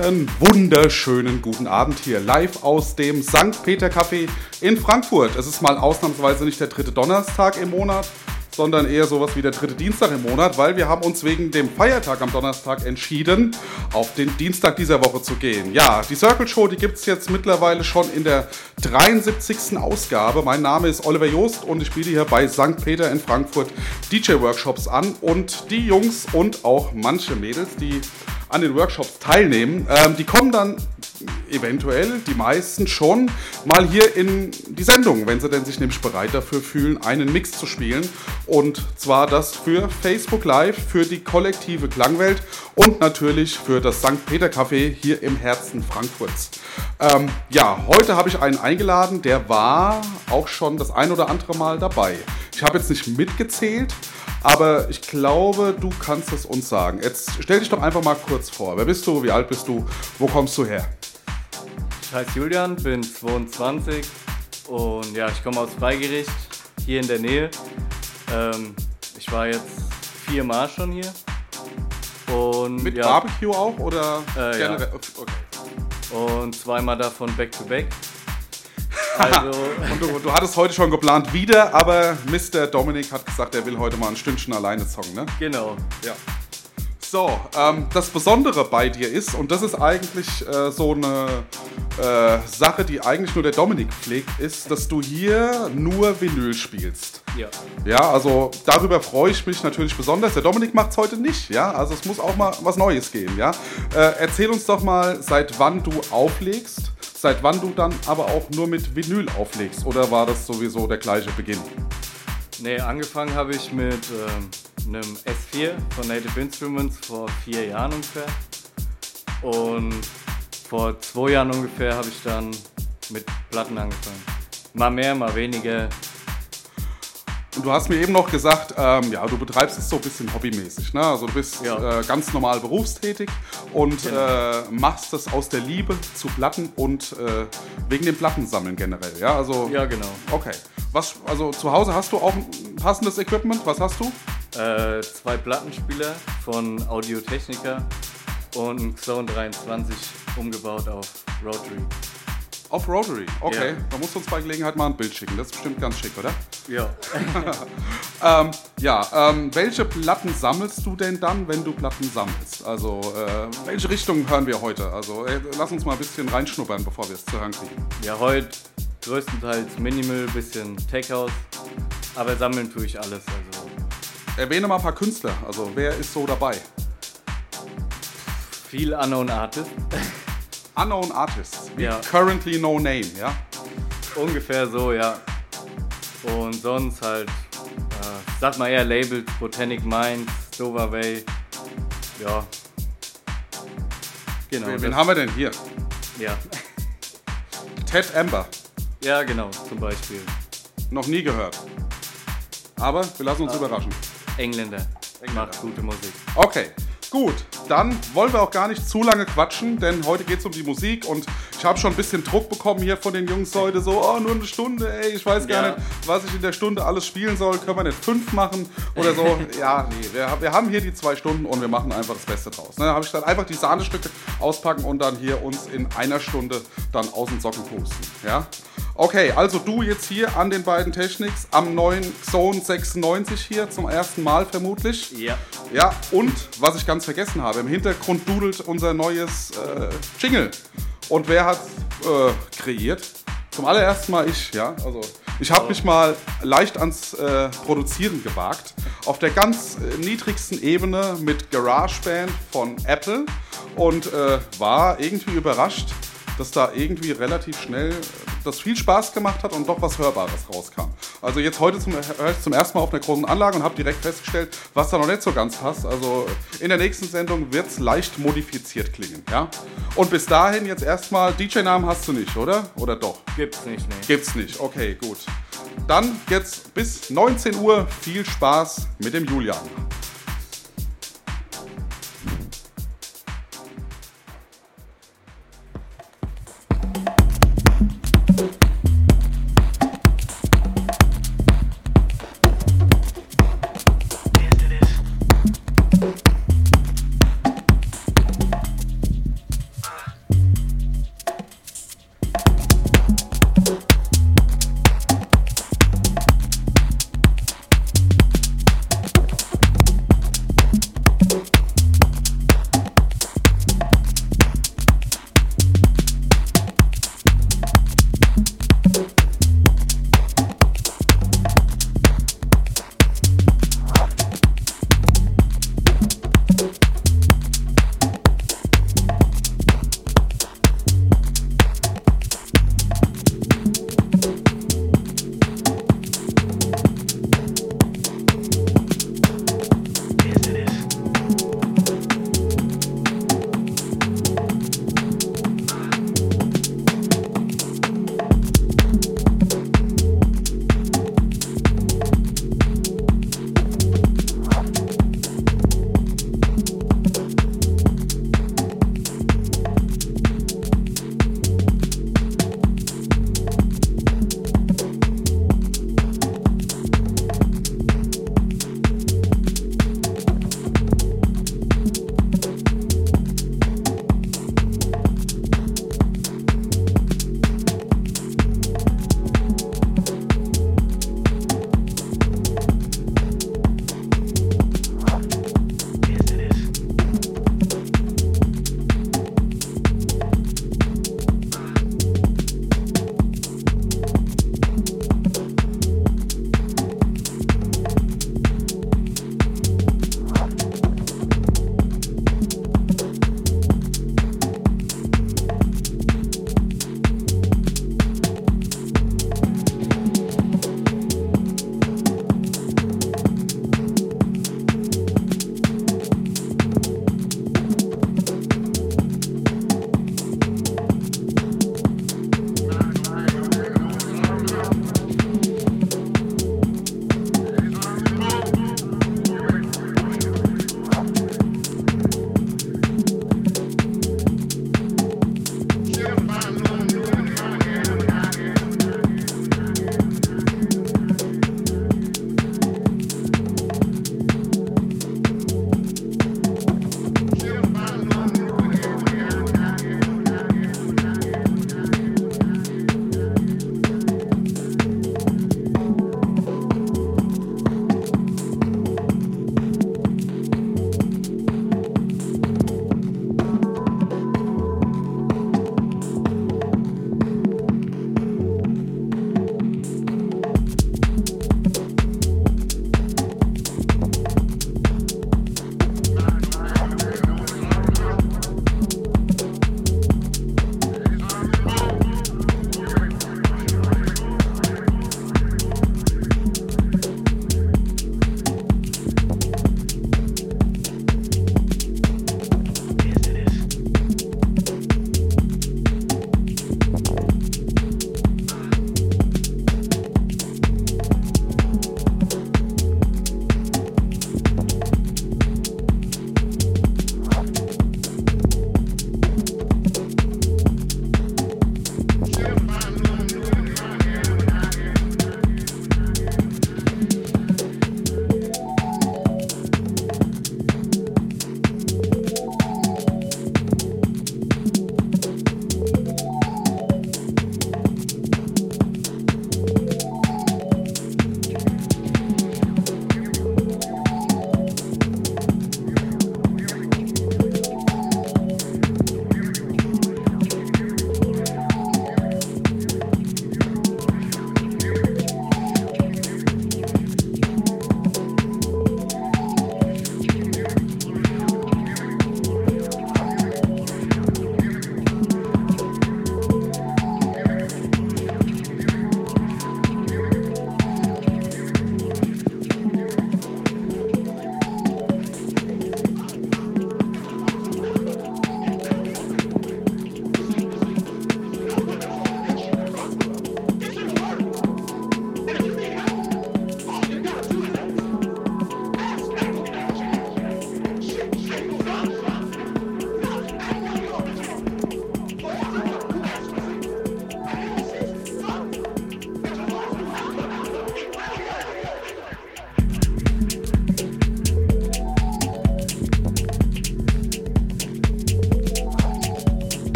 Einen wunderschönen guten Abend hier live aus dem St. Peter Café in Frankfurt. Es ist mal ausnahmsweise nicht der dritte Donnerstag im Monat, sondern eher sowas wie der dritte Dienstag im Monat, weil wir haben uns wegen dem Feiertag am Donnerstag entschieden, auf den Dienstag dieser Woche zu gehen. Ja, die Circle Show, die gibt es jetzt mittlerweile schon in der 73. Ausgabe. Mein Name ist Oliver Joost und ich biete hier bei St. Peter in Frankfurt DJ-Workshops an und die Jungs und auch manche Mädels, die an den Workshops teilnehmen, ähm, die kommen dann eventuell, die meisten schon, mal hier in die Sendung, wenn sie denn sich nämlich bereit dafür fühlen, einen Mix zu spielen. Und zwar das für Facebook Live, für die kollektive Klangwelt und natürlich für das St. Peter Café hier im Herzen Frankfurts. Ähm, ja, heute habe ich einen eingeladen, der war auch schon das ein oder andere Mal dabei. Ich habe jetzt nicht mitgezählt, aber ich glaube, du kannst es uns sagen. Jetzt stell dich doch einfach mal kurz vor. Wer bist du? Wie alt bist du? Wo kommst du her? Ich heiße Julian, bin 22 und ja, ich komme aus Freigericht, hier in der Nähe. Ähm, ich war jetzt viermal schon hier. Und, Mit ja, Barbecue auch oder Äh, ja. Okay. und zweimal davon back to back. Also, Und du, du hattest heute schon geplant wieder, aber Mr. Dominik hat gesagt, er will heute mal ein Stündchen alleine zocken, ne? genau. Ja. So, ähm, das Besondere bei dir ist, und das ist eigentlich äh, so eine äh, Sache, die eigentlich nur der Dominik pflegt, ist, dass du hier nur Vinyl spielst. Ja. Ja, also darüber freue ich mich natürlich besonders. Der Dominik macht es heute nicht, ja. Also es muss auch mal was Neues geben, ja. Äh, erzähl uns doch mal, seit wann du auflegst, seit wann du dann aber auch nur mit Vinyl auflegst. Oder war das sowieso der gleiche Beginn? Nee, angefangen habe ich mit ähm, einem S4 von Native Instruments vor vier Jahren ungefähr. Und vor zwei Jahren ungefähr habe ich dann mit Platten angefangen. Mal mehr, mal weniger. Und du hast mir eben noch gesagt, ähm, ja, du betreibst es so ein bisschen hobbymäßig. Ne? Also du bist Ja. äh, ganz normal berufstätig und äh, machst das aus der Liebe zu Platten und äh, wegen dem Plattensammeln generell. Ja, also Ja, genau. okay. Was, also zu Hause hast du auch ein passendes Equipment? Was hast du? Äh, zwei Plattenspieler von Audio Technica und ein Xone 23 umgebaut auf Rotary. Auf Rotary. Okay, Ja. da musst du uns bei Gelegenheit mal ein Bild schicken. Das ist bestimmt ganz schick, oder? Ja. Ähm, ja, ähm, welche Platten sammelst du denn dann, wenn du Platten sammelst? Also, äh, welche Richtung hören wir heute? Also, äh, lass uns mal ein bisschen reinschnuppern, bevor wir es zu hören kriegen. Ja, heute größtenteils Minimal, bisschen Tech House. Aber sammeln tue ich alles. Also Erwähne mal ein paar Künstler. Also, wer ist so dabei? viel Unknown Artist. Unknown Artists. Ja. Currently no name, ja? Ungefähr so, ja. Und sonst halt, äh, sag mal eher Labels, Botanic Minds, Dover Way. Ja. Genau. Wen, wen haben wir denn hier? Ja. Ted Amber. ja, genau, zum Beispiel. Noch nie gehört. Aber wir lassen uns Ah. überraschen. Engländer. Engländer. Macht gute Musik. Okay, gut. Dann wollen wir auch gar nicht zu lange quatschen, denn heute geht es um die Musik und ich habe schon ein bisschen Druck bekommen hier von den Jungs heute. So, oh, nur eine Stunde, ey, ich weiß gar Ja. nicht, was ich in der Stunde alles spielen soll. Können wir nicht fünf machen oder so? ja, nee, wir, wir haben hier die zwei Stunden und wir machen einfach das Beste draus. Ne, da habe ich dann einfach die Sahnestücke auspacken und dann hier uns in einer Stunde dann aus den Socken pusten. Ja? Okay, also du jetzt hier an den beiden Technics am neuen Zone 96 hier zum ersten Mal vermutlich. Ja. Ja, und was ich ganz vergessen habe, im Hintergrund dudelt unser neues äh, Jingle. Und wer hat äh, kreiert? Zum allerersten Mal ich, ja. Also ich habe mich mal leicht ans äh, Produzieren gewagt. Auf der ganz äh, niedrigsten Ebene mit GarageBand von Apple und äh, war irgendwie überrascht, dass da irgendwie relativ schnell das viel Spaß gemacht hat und doch was Hörbares rauskam. Also jetzt heute zum, zum ersten Mal auf einer großen Anlage und habe direkt festgestellt, was da noch nicht so ganz passt. Also in der nächsten Sendung wird es leicht modifiziert klingen. Ja? Und bis dahin jetzt erstmal, DJ-Namen hast du nicht, oder? Oder doch? Gibt's nicht, nee. Gibt's nicht. Okay, gut. Dann jetzt bis 19 Uhr viel Spaß mit dem Julian.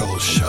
Michael Show.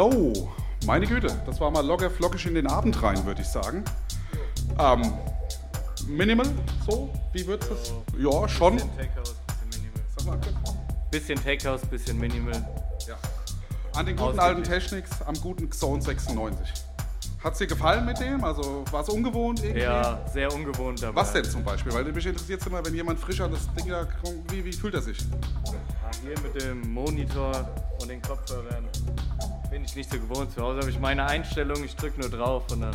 Yo, meine Güte, das war mal locker flockig in den Abend rein, würde ich sagen. Ähm, minimal, so, wie wird es? Ja, schon. Bisschen Tech House, bisschen Minimal. Sag mal. Bisschen Tech House, bisschen Minimal. Ja. An den guten alten Technics, am guten Xone 96. Hat es dir gefallen mit dem? Also war es ungewohnt irgendwie? Ja, sehr ungewohnt, aber. Was denn zum Beispiel? Weil mich interessiert es immer, wenn jemand frisch an das Ding da kommt, wie, wie fühlt er sich? Ah, Hier mit dem Monitor und den Kopfhörern bin ich nicht so gewohnt. Zu Hause habe ich meine Einstellung, ich drücke nur drauf und dann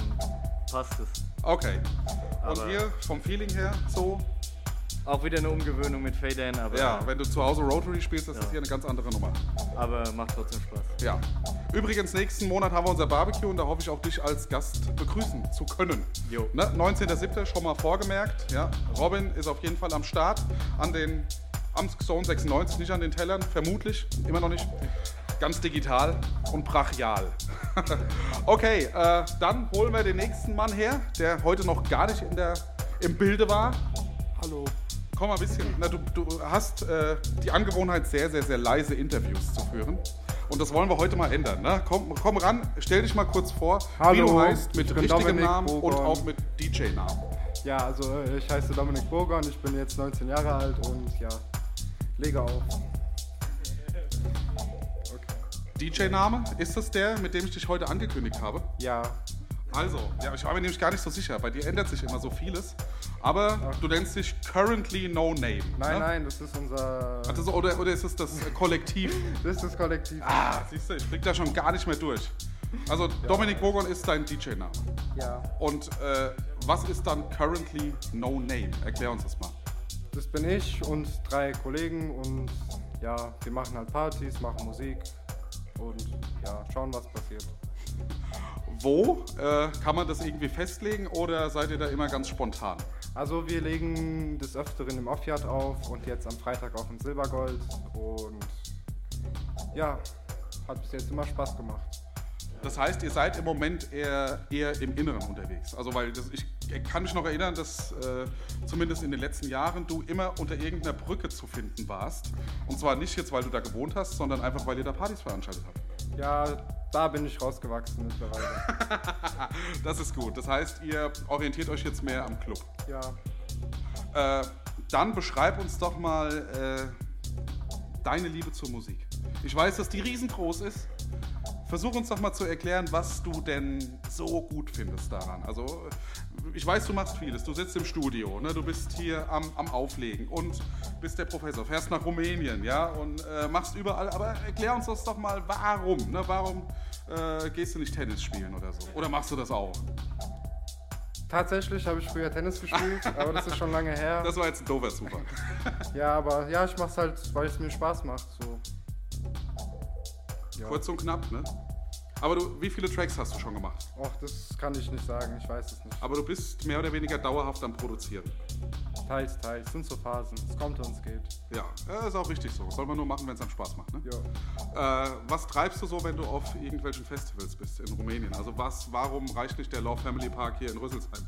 passt es. Okay. Und Aber- hier vom Feeling her so? Auch wieder eine Umgewöhnung mit Fade-In, aber, Ja, wenn du zu Hause Rotary spielst, das ist Ja. hier eine ganz andere Nummer. aber macht trotzdem Spaß. Ja. Übrigens, nächsten Monat haben wir unser Barbecue und da hoffe ich auch dich als Gast begrüßen zu können. Jo. Ne? 19.07. schon mal vorgemerkt. Ja. Robin ist auf jeden Fall am Start an den am Zone 96, nicht an den Tellern, vermutlich, immer noch nicht. Ganz digital und brachial. okay, äh, dann holen wir den nächsten Mann her, der heute noch gar nicht in der, im Bilde war. Hallo. Komm mal ein bisschen. Na, du, du hast äh, die Angewohnheit, sehr, sehr, sehr leise Interviews zu führen. Und das wollen wir heute mal ändern. Ne? Komm, komm ran, stell dich mal kurz vor, wie Hallo, du heißt, mit richtigem Dominik Namen und Bogon. auch mit DJ-Namen. Ja, also äh, ich heiße Dominik Burger und ich bin jetzt 19 Jahre alt und ja, lege auf. DJ-Name, ist das der, mit dem ich dich heute angekündigt habe? Ja, Also, ja, ich war mir nämlich gar nicht so sicher. Bei dir ändert sich immer so vieles. Aber du nennst dich Currently No Name. nein, ne? nein, das ist unser. Ach, das, oder, oder ist es das äh, Kollektiv? Das ist das Kollektiv. Ah, siehst du, ich blick da schon gar nicht mehr durch. Also, Dominik Bogon ist dein DJ-Name. Ja, Und äh, was ist dann currently no name? Erklär uns das mal. das bin ich und drei Kollegen und ja, wir machen halt Partys, machen Musik und ja, schauen, was passiert. Wo? Äh, kann man das irgendwie festlegen oder seid ihr da immer ganz spontan? Also wir legen des Öfteren im Offyard auf und jetzt am Freitag auch im Silbergold und ja, hat bis jetzt immer Spaß gemacht. Das heißt, ihr seid im Moment eher, eher im Inneren unterwegs. Also, weil das, ich kann mich noch erinnern, dass äh, zumindest in den letzten Jahren du immer unter irgendeiner Brücke zu finden warst. Und zwar nicht jetzt, weil du da gewohnt hast, sondern einfach, weil ihr da Partys veranstaltet habt. Ja, da bin ich rausgewachsen mittlerweile. Das ist gut. Das heißt, ihr orientiert euch jetzt mehr am Club. Ja, Äh, dann beschreib uns doch mal äh, deine Liebe zur Musik. Ich weiß, dass die riesengroß ist. Versuch uns doch mal zu erklären, was du denn so gut findest daran. Also, ich weiß, du machst vieles. Du sitzt im Studio, ne? du bist hier am, am Auflegen und bist der Professor, fährst nach Rumänien, ja, und äh, machst überall. Aber erklär uns das doch mal, warum? Ne? Warum äh, gehst du nicht Tennis spielen oder so? Oder machst du das auch? tatsächlich habe ich früher Tennis gespielt, aber das ist schon lange her. Das war jetzt ein doofer Zufall. Ja, aber ja, ich mach's halt, weil es mir Spaß macht. So. Ja. Kurz und knapp, ne? Aber du, wie viele Tracks hast du schon gemacht? Och, das kann ich nicht sagen, ich weiß es nicht. Aber du bist mehr oder weniger dauerhaft am Produzieren. Teils, teils, sind so Phasen. Es kommt und es geht. Ja, ist auch richtig so. Soll man nur machen, wenn es einem Spaß macht. Ne? Ja. Äh, was treibst du so, wenn du auf irgendwelchen Festivals bist in Rumänien? Also was, warum reicht nicht der Love Family Park hier in Rüsselsheim?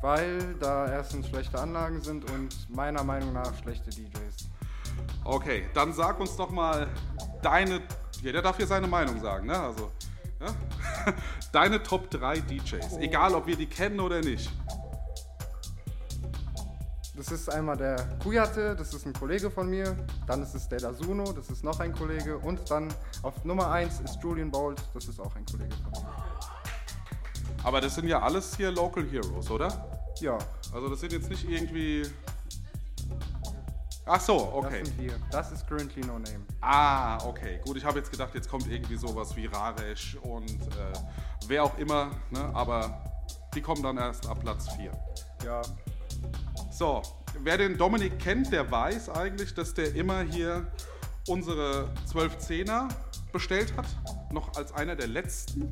Weil da erstens schlechte Anlagen sind und meiner Meinung nach schlechte DJs. Okay, dann sag uns doch mal deine. Jeder darf hier seine Meinung sagen, ne? Also, ja? deine Top 3 DJs. Egal, ob wir die kennen oder nicht. Das ist einmal der Kujate, das ist ein Kollege von mir. Dann ist es der Dasuno, das ist noch ein Kollege. Und dann auf Nummer 1 ist Julian Bolt, das ist auch ein Kollege von mir. Aber das sind ja alles hier Local Heroes, oder? Ja, Also das sind jetzt nicht irgendwie. Ach so, das okay. sind wir. Das ist currently no name. Ah, okay. Gut, ich habe jetzt gedacht, jetzt kommt irgendwie sowas wie Raresh und äh, wer auch immer, ne? aber Die kommen dann erst ab Platz 4. Ja, So, wer den Dominik kennt, der weiß eigentlich, dass der immer hier unsere 12-10er bestellt hat. Noch als einer der letzten.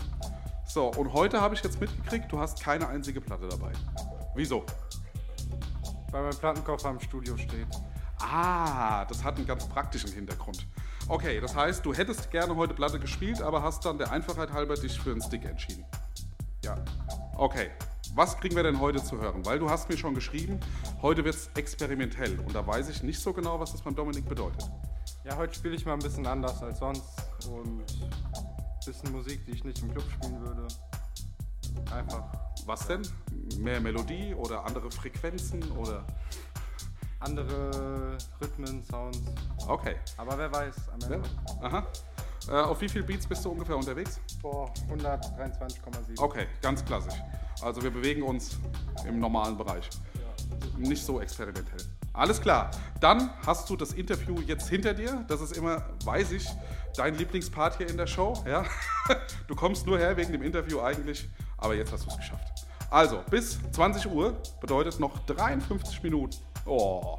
So, und heute habe ich jetzt mitgekriegt, du hast keine einzige Platte dabei. Wieso? weil mein Plattenkoffer im Studio steht. Ah, das hat einen ganz praktischen Hintergrund. Okay, das heißt, du hättest gerne heute Platte gespielt, aber hast dann der Einfachheit halber dich für einen Stick entschieden. Ja, Okay, was kriegen wir denn heute zu hören? Weil du hast mir schon geschrieben, heute wird es experimentell und da weiß ich nicht so genau, was das beim Dominik bedeutet. ja heute spiele ich mal ein bisschen anders als sonst und ein bisschen Musik, die ich nicht im Club spielen würde. Einfach Was denn? Mehr Melodie oder andere Frequenzen oder... andere Rhythmen, Sounds. Okay. Aber wer weiß, am Ja. Ende. Aha. Äh, auf wie viel Beats bist du ungefähr unterwegs? Boah, 123,7. Okay, ganz klassisch. Also wir bewegen uns im normalen Bereich. Nicht so experimentell. Alles klar. Dann hast du das Interview jetzt hinter dir. Das ist immer, weiß ich, dein Lieblingspart hier in der Show. Ja? Du kommst nur her wegen dem Interview eigentlich, aber jetzt hast du es geschafft. Also, bis 20 Uhr bedeutet noch 53 Minuten. Oh,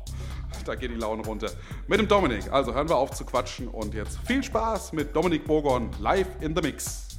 da geht die Laune runter. Mit dem Dominik. Also hören wir auf zu quatschen und jetzt viel Spaß mit Dominik Bogon live in the Mix.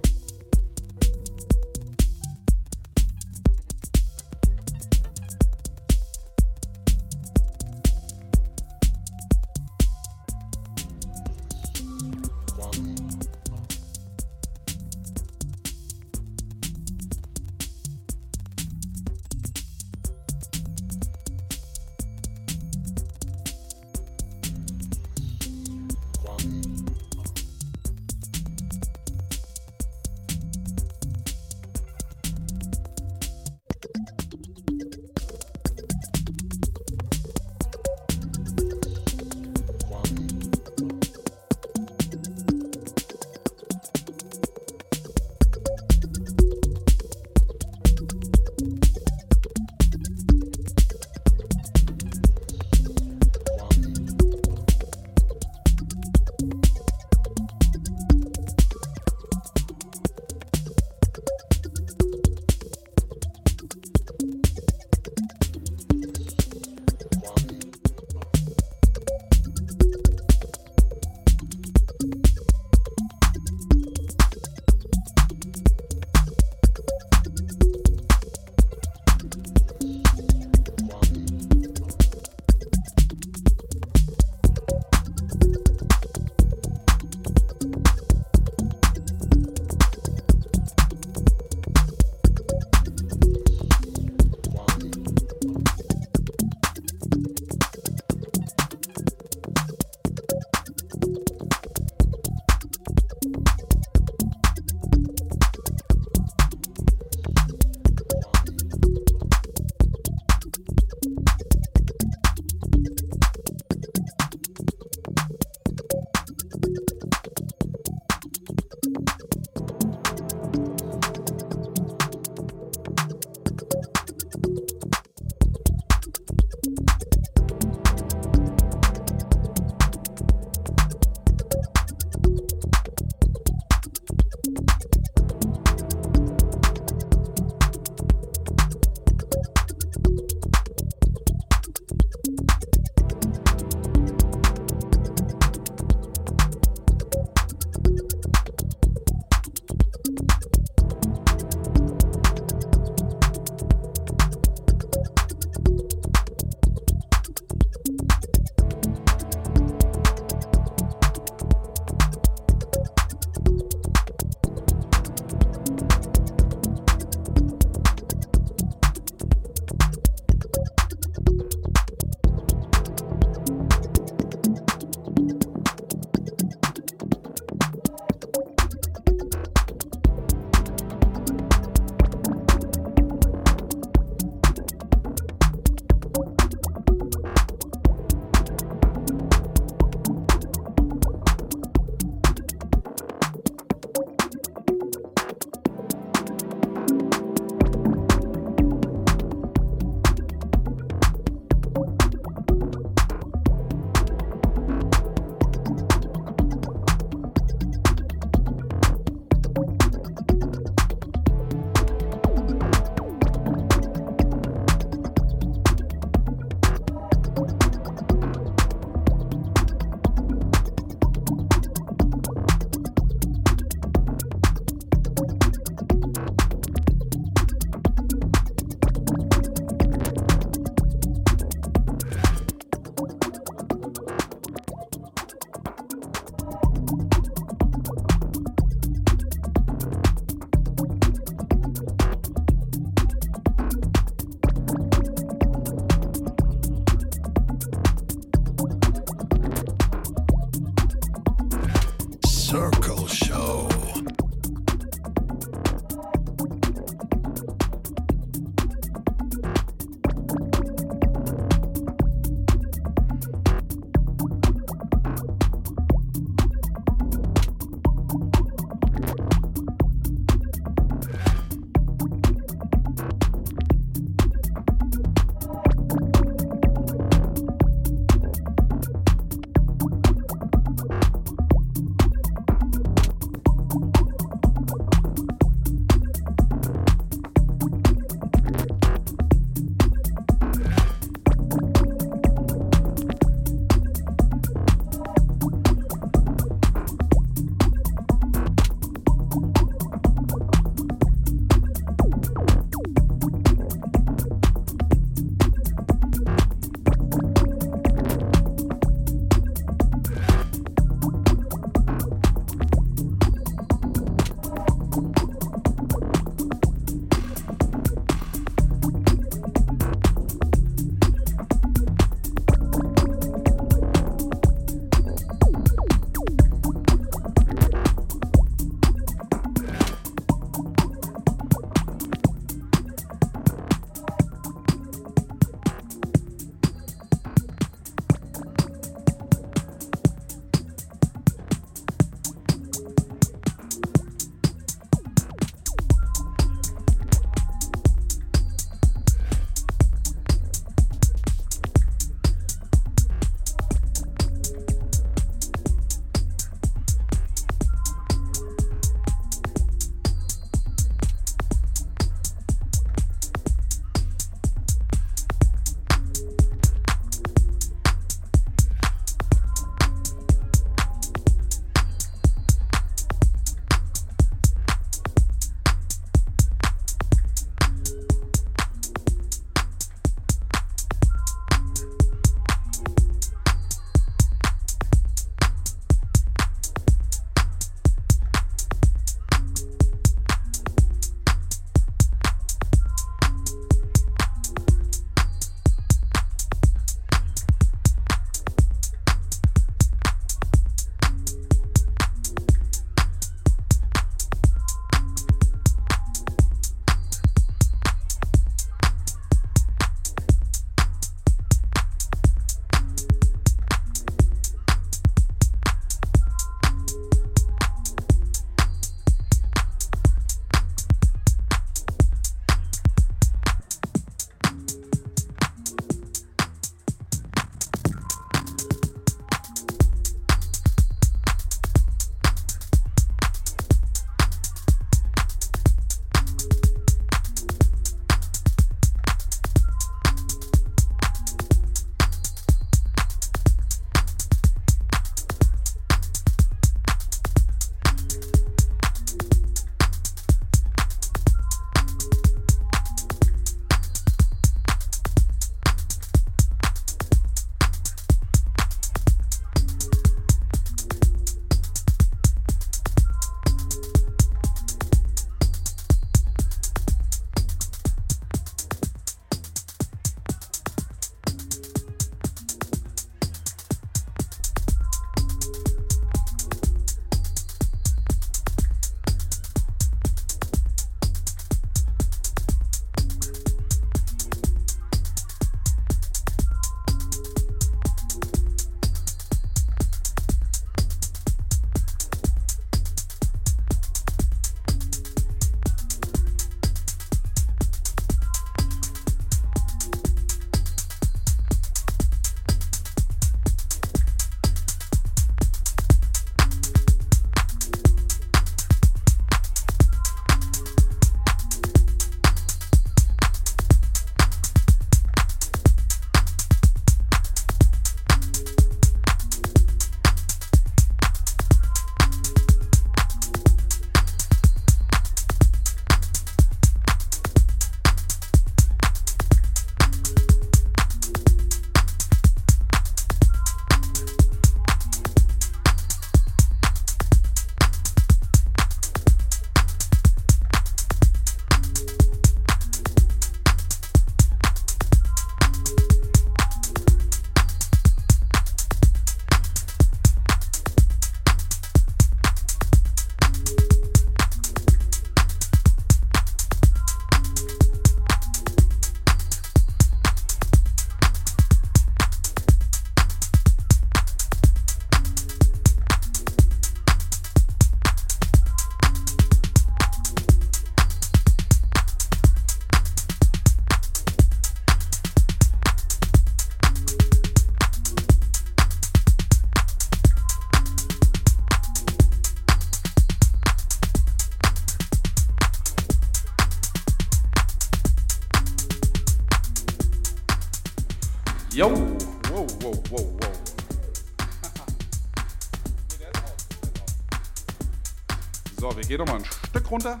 Gehen nochmal ein Stück runter,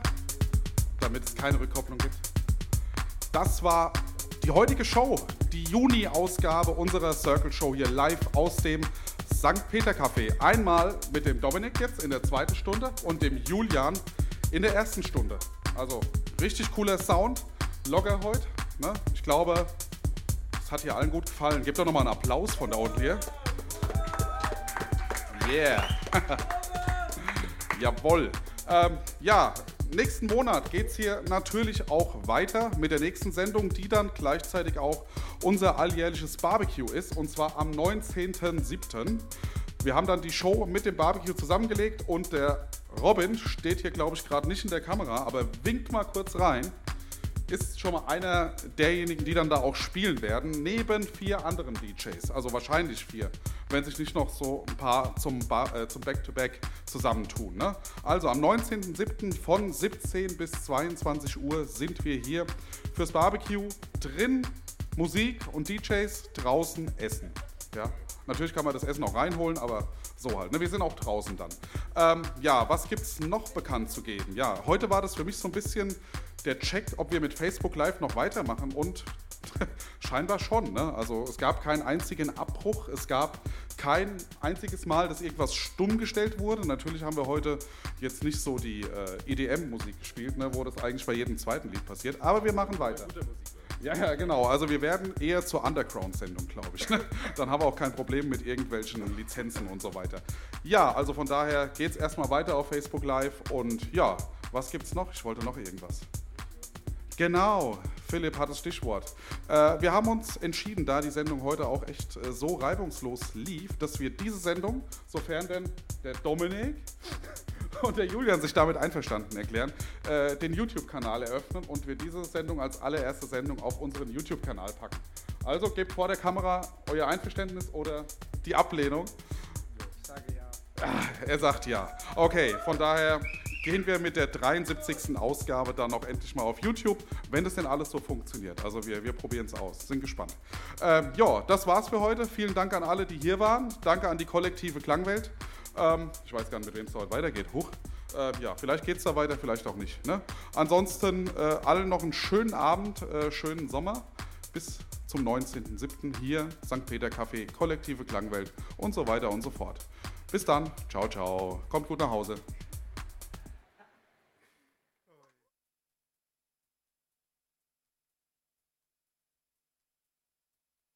damit es keine Rückkopplung gibt. Das war die heutige Show, die Juni-Ausgabe unserer Circle Show hier live aus dem St. Peter Café. Einmal mit dem Dominik jetzt in der zweiten Stunde und dem Julian in der ersten Stunde. Also richtig cooler Sound, locker heute. Ne? Ich glaube, es hat hier allen gut gefallen. Gebt doch nochmal einen Applaus von da unten hier. Yeah. Jawohl. Ähm, ja, nächsten Monat geht es hier natürlich auch weiter mit der nächsten Sendung, die dann gleichzeitig auch unser alljährliches Barbecue ist, und zwar am 19.07. Wir haben dann die Show mit dem Barbecue zusammengelegt und der Robin steht hier, glaube ich, gerade nicht in der Kamera, aber winkt mal kurz rein ist schon mal einer derjenigen, die dann da auch spielen werden, neben vier anderen DJs. Also wahrscheinlich vier, wenn sich nicht noch so ein paar zum, äh, Back-to-Back zusammentun. Ne? Also am 19.07. von 17 bis 22 Uhr sind wir hier fürs Barbecue. Drin Musik und DJs, draußen Essen. Ja? Natürlich kann man das Essen auch reinholen, aber so halt. Ne? Wir sind auch draußen dann. Ähm, ja, was gibt es noch bekannt zu geben? Ja, heute war das für mich so ein bisschen der checkt, ob wir mit Facebook Live noch weitermachen und scheinbar schon. Ne? Also es gab keinen einzigen Abbruch, es gab kein einziges Mal, dass irgendwas stumm gestellt wurde. Natürlich haben wir heute jetzt nicht so die äh, EDM-Musik gespielt, ne, wo das eigentlich bei jedem zweiten Lied passiert, aber wir machen weiter. Ja, ja, genau. Also wir werden eher zur Underground-Sendung, glaube ich. Dann haben wir auch kein Problem mit irgendwelchen Lizenzen und so weiter. Ja, also von daher geht es erstmal weiter auf Facebook Live und ja, was gibt's noch? Ich wollte noch irgendwas. Genau, Philipp hat das Stichwort. Äh, wir haben uns entschieden, da die Sendung heute auch echt äh, so reibungslos lief, dass wir diese Sendung, sofern denn der Dominik und der Julian sich damit einverstanden erklären, äh, den YouTube-Kanal eröffnen und wir diese Sendung als allererste Sendung auf unseren YouTube-Kanal packen. Also gebt vor der Kamera euer Einverständnis oder die Ablehnung. Ich sage ja. Ah, er sagt ja. Okay, von daher gehen wir mit der 73. Ausgabe dann auch endlich mal auf YouTube, wenn das denn alles so funktioniert. Also wir, wir probieren es aus, sind gespannt. Ähm, ja, das war's für heute. Vielen Dank an alle, die hier waren. Danke an die kollektive Klangwelt. Ähm, ich weiß gar nicht, mit wem es heute weitergeht. Huch. Äh, ja, vielleicht geht es da weiter, vielleicht auch nicht. Ne? Ansonsten äh, allen noch einen schönen Abend, äh, schönen Sommer. Bis zum 19.07. hier, St. Peter Café, kollektive Klangwelt und so weiter und so fort. Bis dann. Ciao, ciao. Kommt gut nach Hause.